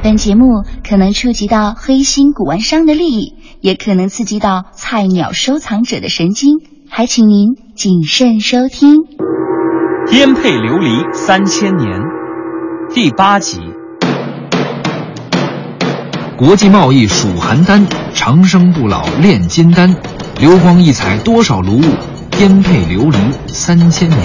本节目可能触及到黑心古玩商的利益，也可能刺激到菜鸟收藏者的神经，还请您谨慎收听。颠沛流离三千年，第八集。国际贸易属邯郸，长生不老炼金丹，流光溢彩多少炉，颠沛流离三千年。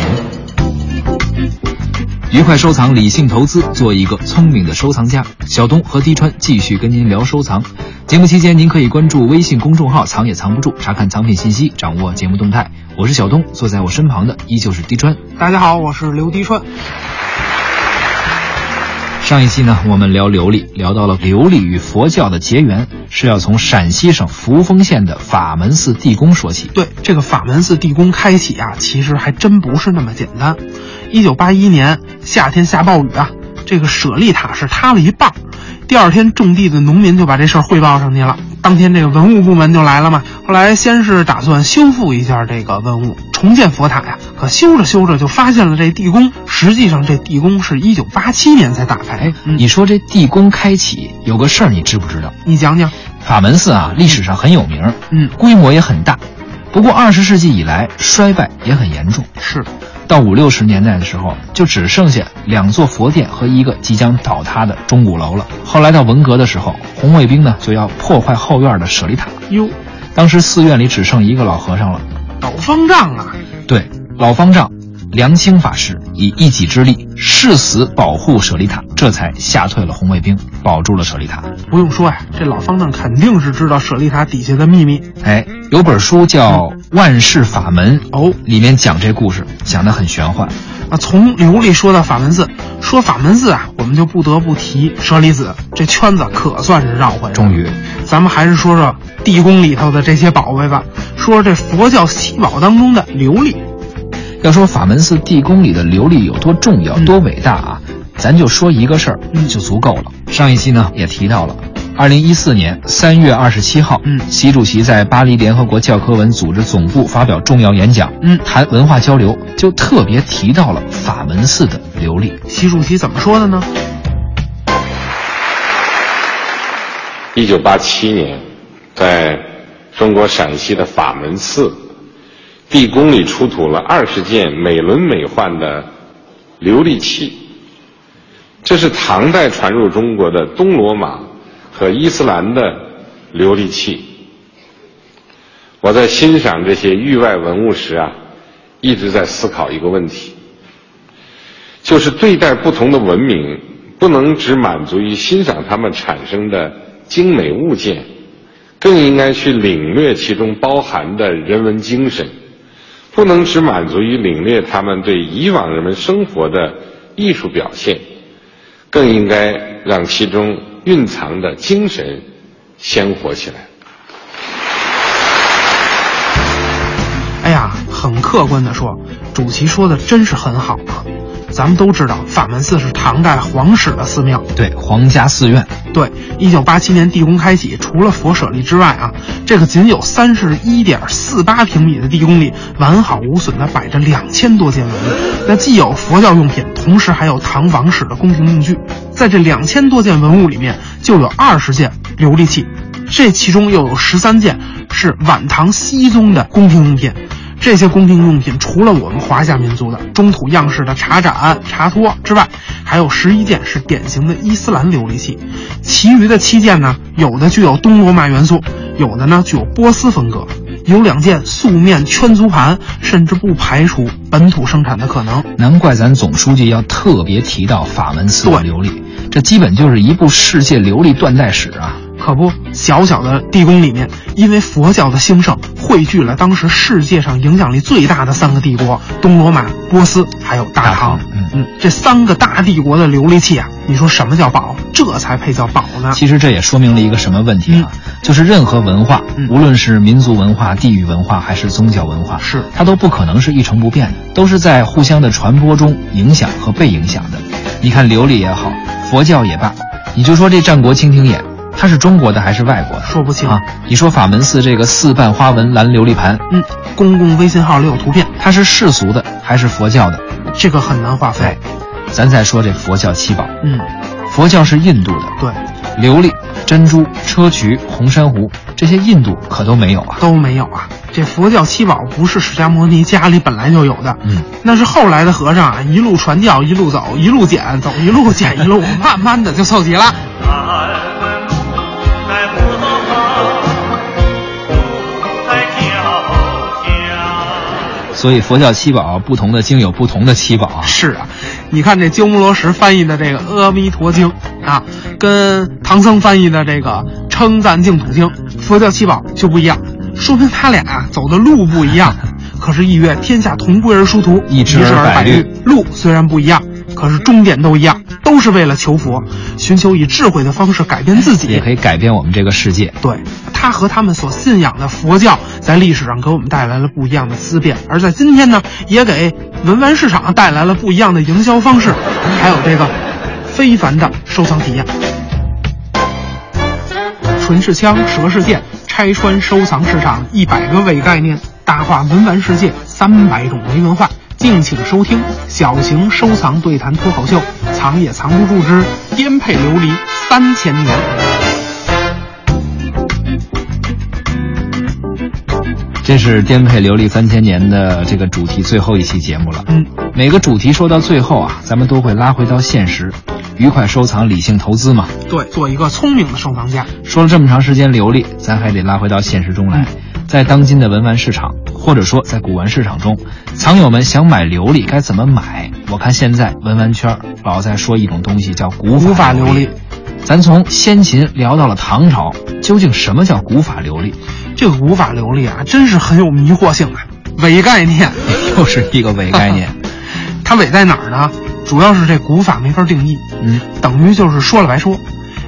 愉快收藏，理性投资，做一个聪明的收藏家。小东和滴川继续跟您聊收藏。节目期间，您可以关注微信公众号“藏也藏不住”，查看藏品信息，掌握节目动态。我是小东，坐在我身旁的依旧是滴川。大家好，我是刘滴川。上一期呢，我们聊琉璃，聊到了琉璃与佛教的结缘，是要从陕西省扶风县的法门寺地宫说起。对，这个法门寺地宫开启啊，其实还真不是那么简单。一九八一年夏天下暴雨啊，这个舍利塔是塌了一半。第二天，种地的农民就把这事儿汇报上去了。当天，这个文物部门就来了嘛。后来，先是打算修复一下这个文物，重建佛塔呀。可修着修着，就发现了这地宫。实际上，这地宫是一九八七年才打开。哎，你说这地宫开启有个事儿，你知不知道？你讲讲。法门寺啊，历史上很有名，嗯，规模也很大。不过，二十世纪以来衰败也很严重。是。到五六十年代的时候，就只剩下两座佛殿和一个即将倒塌的钟鼓楼了。后来到文革的时候，红卫兵呢就要破坏后院的舍利塔。哟，当时寺院里只剩一个老和尚了，老方丈啊。对，老方丈梁清法师以一己之力誓死保护舍利塔，这才吓退了红卫兵，保住了舍利塔。不用说呀，这老方丈肯定是知道舍利塔底下的秘密。哎，有本书叫《万世法门》哦，里面讲这故事，讲得很玄幻。啊，从琉璃说到法门寺，说法门寺啊，我们就不得不提舍利子，这圈子可算是绕回来。终于，咱们还是说说地宫里头的这些宝贝吧，说说这佛教七宝当中的琉璃。要说法门寺地宫里的琉璃有多重要、多伟大啊，咱就说一个事儿就足够了。上一期呢也提到了，二零一四年三月二十七号，嗯，习主席在巴黎联合国教科文组织总部发表重要演讲，嗯，谈文化交流，就特别提到了法门寺的琉璃。习主席怎么说的呢？一九八七年，在中国陕西的法门寺。地宫里出土了二十件美轮美奂的琉璃器，这是唐代传入中国的东罗马和伊斯兰的琉璃器。我在欣赏这些域外文物时啊，一直在思考一个问题，就是对待不同的文明，不能只满足于欣赏它们产生的精美物件，更应该去领略其中包含的人文精神。不能只满足于领略他们对以往人们生活的艺术表现，更应该让其中蕴藏的精神鲜活起来。哎呀，很客观的说，主席说的真是很好啊。咱们都知道，法门寺是唐代皇室的寺庙，对，皇家寺院。对，一九八七年地宫开启，除了佛舍利之外啊，这个仅有三十一点四八平米的地宫里，完好无损的摆着两千多件文物。那既有佛教用品，同时还有唐王室的宫廷用具。在这两千多件文物里面，就有二十件琉璃器，这其中又有十三件是晚唐熹宗的宫廷用品。这些宫廷用品除了我们华夏民族的中土样式的茶盏、茶托之外，还有十一件是典型的伊斯兰琉璃器，其余的七件呢，有的具有东罗马元素，有的呢具有波斯风格，有两件素面圈足盘，甚至不排除本土生产的可能。难怪咱总书记要特别提到法门寺的琉璃，这基本就是一部世界琉璃断代史啊！可不，小小的地宫里面，因为佛教的兴盛，汇聚了当时世界上影响力最大的三个帝国：东罗马、波斯，还有大唐。嗯嗯，这三个大帝国的琉璃器啊，你说什么叫宝？这才配叫宝呢。其实这也说明了一个什么问题啊？就是任何文化，嗯无论是民族文化、地域文化，还是宗教文化，是它都不可能是一成不变的，都是在互相的传播中影响和被影响的。你看琉璃也好，佛教也罢，你就说这战国蜻蜓眼，它是中国的还是外国的？说不清啊。你说法门寺这个四瓣花纹蓝琉璃盘，嗯，公共微信号里有图片，它是世俗的还是佛教的？这个很难划分哎。，咱再说这佛教七宝，嗯，佛教是印度的，对，琉璃、珍珠、砗磲、红珊瑚这些印度可都没有啊。都没有啊。这佛教七宝不是释迦牟尼家里本来就有的，嗯，那是后来的和尚啊，一路传教，一路走，一路捡，走一路捡一路，慢慢的就凑齐了。所以佛教七宝不同的经有不同的七宝啊。是啊，你看这鸠摩罗什翻译的这个《阿弥陀经》啊，跟唐僧翻译的这个《称赞净土经》，佛教七宝就不一样，说明他俩啊走的路不一样。可是，意曰天下同归而殊途，一直而百虑路虽然不一样，可是终点都一样，都是为了求佛，寻求以智慧的方式改变自己，也可以改变我们这个世界。对，他和他们所信仰的佛教在历史上给我们带来了不一样的思辨，而在今天呢，也给文玩市场带来了不一样的营销方式，还有这个非凡的收藏体验。纯是枪，蛇是剑，拆穿收藏市场一百个伪概念，大话文玩世界三百种没文化。敬请收听小型收藏对谈脱口秀，藏也藏不住之颠沛流离三千年。这是颠沛流离三千年的这个主题最后一期节目了。嗯，每个主题说到最后啊，咱们都会拉回到现实，愉快收藏，理性投资嘛。对，做一个聪明的收藏家。说了这么长时间流利，咱还得拉回到现实中来。在当今的文玩市场，或者说在古玩市场中，藏友们想买琉璃该怎么买？我看现在文玩圈老在说一种东西叫古古法琉法琉璃。咱从先秦聊到了唐朝，究竟什么叫古法琉璃？这个古法琉璃啊，真是很有迷惑性啊，伪概念。又是一个伪概念。它伪在哪儿呢？主要是这古法没法定义，嗯，等于就是说了白说。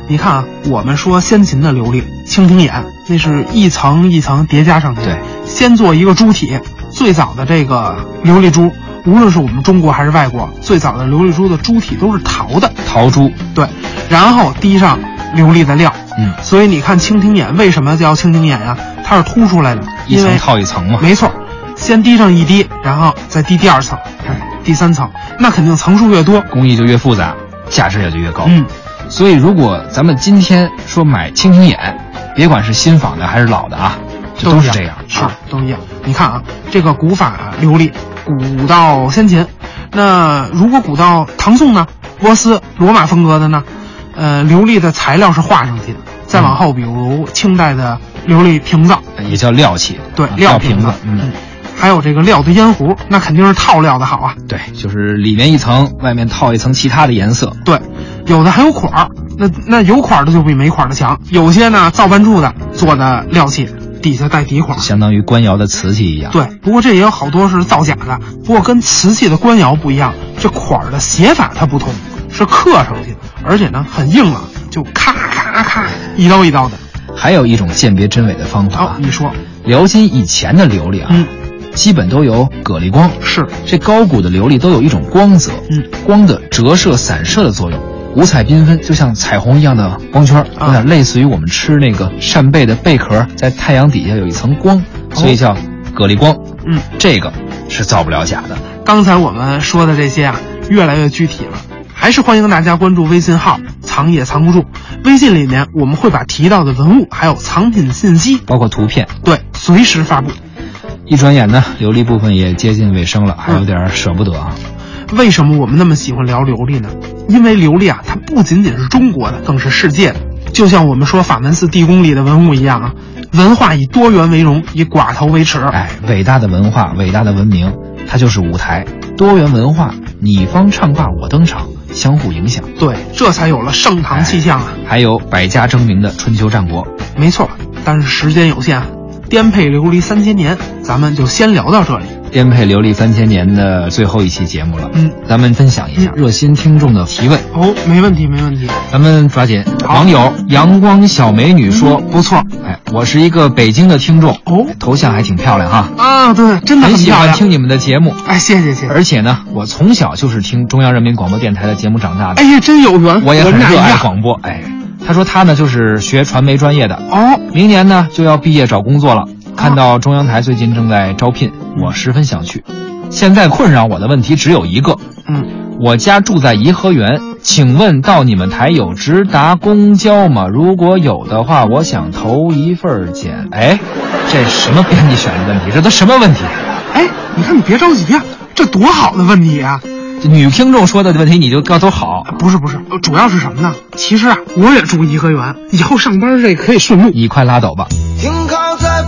你看啊，我们说先秦的琉璃，蜻蜓眼，那是一层一层叠加上去的，对，先做一个珠体。最早的这个琉璃珠，无论是我们中国还是外国，最早的琉璃珠的珠体都是陶的，陶珠，对，然后滴上琉璃的料，嗯，所以你看蜻蜓眼为什么叫蜻蜓眼呀、它是凸出来的，一层套一层嘛。没错，先滴上一滴，然后再滴第二层，哎，第三层，那肯定层数越多，工艺就越复杂，价值也就越高。嗯，所以如果咱们今天说买蜻蜓眼，别管是新仿的还是老的啊，这都是这样。是都一样。你看啊，这个古法琉璃，古到先秦，那如果古到唐宋呢？波斯、罗马风格的呢？呃，琉璃的材料是画上去的。再往后，比如清代的琉璃瓶子，也叫料器，对啊，料瓶子，，嗯，，还有这个料的烟壶，那肯定是套料的好啊。对，就是里面一层，外面套一层其他的颜色。对，有的还有款儿，那那有款儿的就比没款儿的强。有些呢造办处的做的料器，底下带底款儿。相当于官窑的瓷器一样。，对，不过这也有好多是造假的。不过跟瓷器的官窑不一样，这款儿的写法它不同，是刻上去的，而且呢很硬朗，就咔咔咔一刀一刀的。还有一种鉴别真伪的方法你说辽金以前的琉璃啊，嗯基本都有蛤蜊光。是？这高古的琉璃都有一种光泽，嗯，光的折射、散射的作用，五彩缤纷，就像彩虹一样的光圈，啊有点类似于我们吃那个扇贝的贝壳，在太阳底下有一层光，所以叫蛤蜊光。嗯，这个是造不了假的。刚才我们说的这些啊，越来越具体了。还是欢迎大家关注微信号“藏也藏不住”，微信里面我们会把提到的文物还有藏品信息，包括图片。对，随时发布。一转眼呢，琉璃部分也接近尾声了，还嗯有点舍不得啊。为什么我们那么喜欢聊琉璃呢？因为琉璃啊，它不仅仅是中国的，更是世界的。就像我们说法门寺地宫里的文物一样啊，文化以多元为荣，以寡头为耻。哎，伟大的文化，伟大的文明，它就是舞台。多元文化，你方唱罢我登场，相互影响。对，这才有了盛唐气象啊。还有百家争鸣的春秋战国。没错，但是时间有限，颠沛流离三千年，咱们就先聊到这里。颠沛流离三千年的最后一期节目了，嗯，咱们分享一下热心听众的提问。哦，没问题，没问题。咱们抓紧。网友阳光小美女说：“不错哎，我是一个北京的听众，哦头像还挺漂亮哈，啊，对，真的很喜漂亮。欢听你们的节目。哎，谢谢谢谢。而且呢，我从小就是听中央人民广播电台的节目长大的，哎呀，真有缘，我也很热爱。广播。哎，他说他呢就是学传媒专业的，哦，明年呢就要毕业找工作了。看到中央台最近正在招聘，我十分想去。现在困扰我的问题只有一个，嗯，我家住在颐和园，请问到你们台有直达公交吗？如果有的话，我想投一份简。哎，这什么编辑选的问题？这都什么问题？哎，你看你别着急呀、这多好的问题啊！这女听众说的问题你就告诉好，不是不是，呃主要是什么呢？其实啊，我也住颐和园，以后上班这可以顺路。你快拉倒吧。停靠在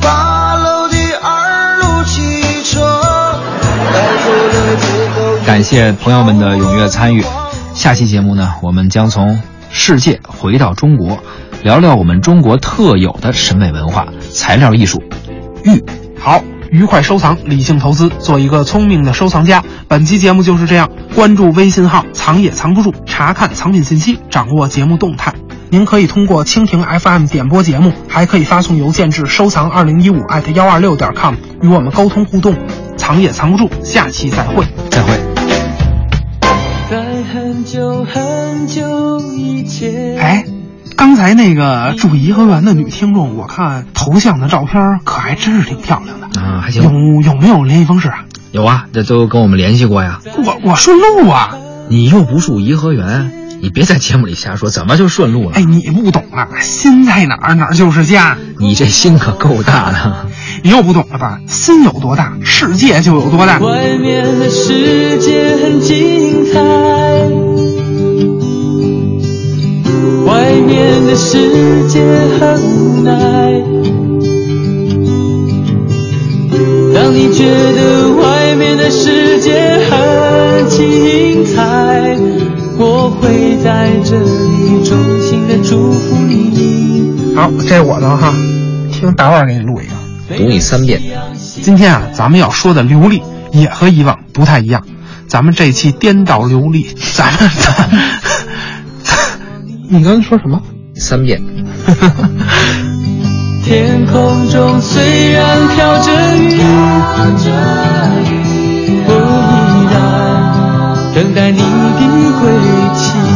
感谢朋友们的踊跃参与。下期节目呢，我们将从世界回到中国，聊聊我们中国特有的审美文化——材料艺术。玉，好，愉快收藏，理性投资，做一个聪明的收藏家。本期节目就是这样，关注微信号“藏也藏不住”，查看藏品信息，掌握节目动态。您可以通过蜻蜓 FM 点播节目，还可以发送邮件至收藏二零一五艾特幺二六点 com 与我们沟通互动。藏也藏不住，下期再会。再会。在很久很久以前。哎，刚才那个住颐和园的女听众，我看头像的照片可还真是挺漂亮的。啊，还有行，有没有联系方式啊？有啊，这都跟我们联系过呀。我我顺路啊！你又不住颐和园，你别在节目里瞎说，怎么就顺路了？哎，你不懂啊，心在哪儿哪儿就是家。你这心可够大的。你又不懂了吧？心有多大，世界就有多大。外面的世界很精彩，外面的世界很无奈。当你觉得外面的世界很精彩，我会在这里衷心的祝福你。好，这是我的哈，听大腕儿给你录一个。读你三遍。今天啊，咱们要说的流利也和以往不太一样，咱们这期颠倒流利，咱们你刚才说什么？三遍。天空中虽然飘着雨，我依然等待你的归期。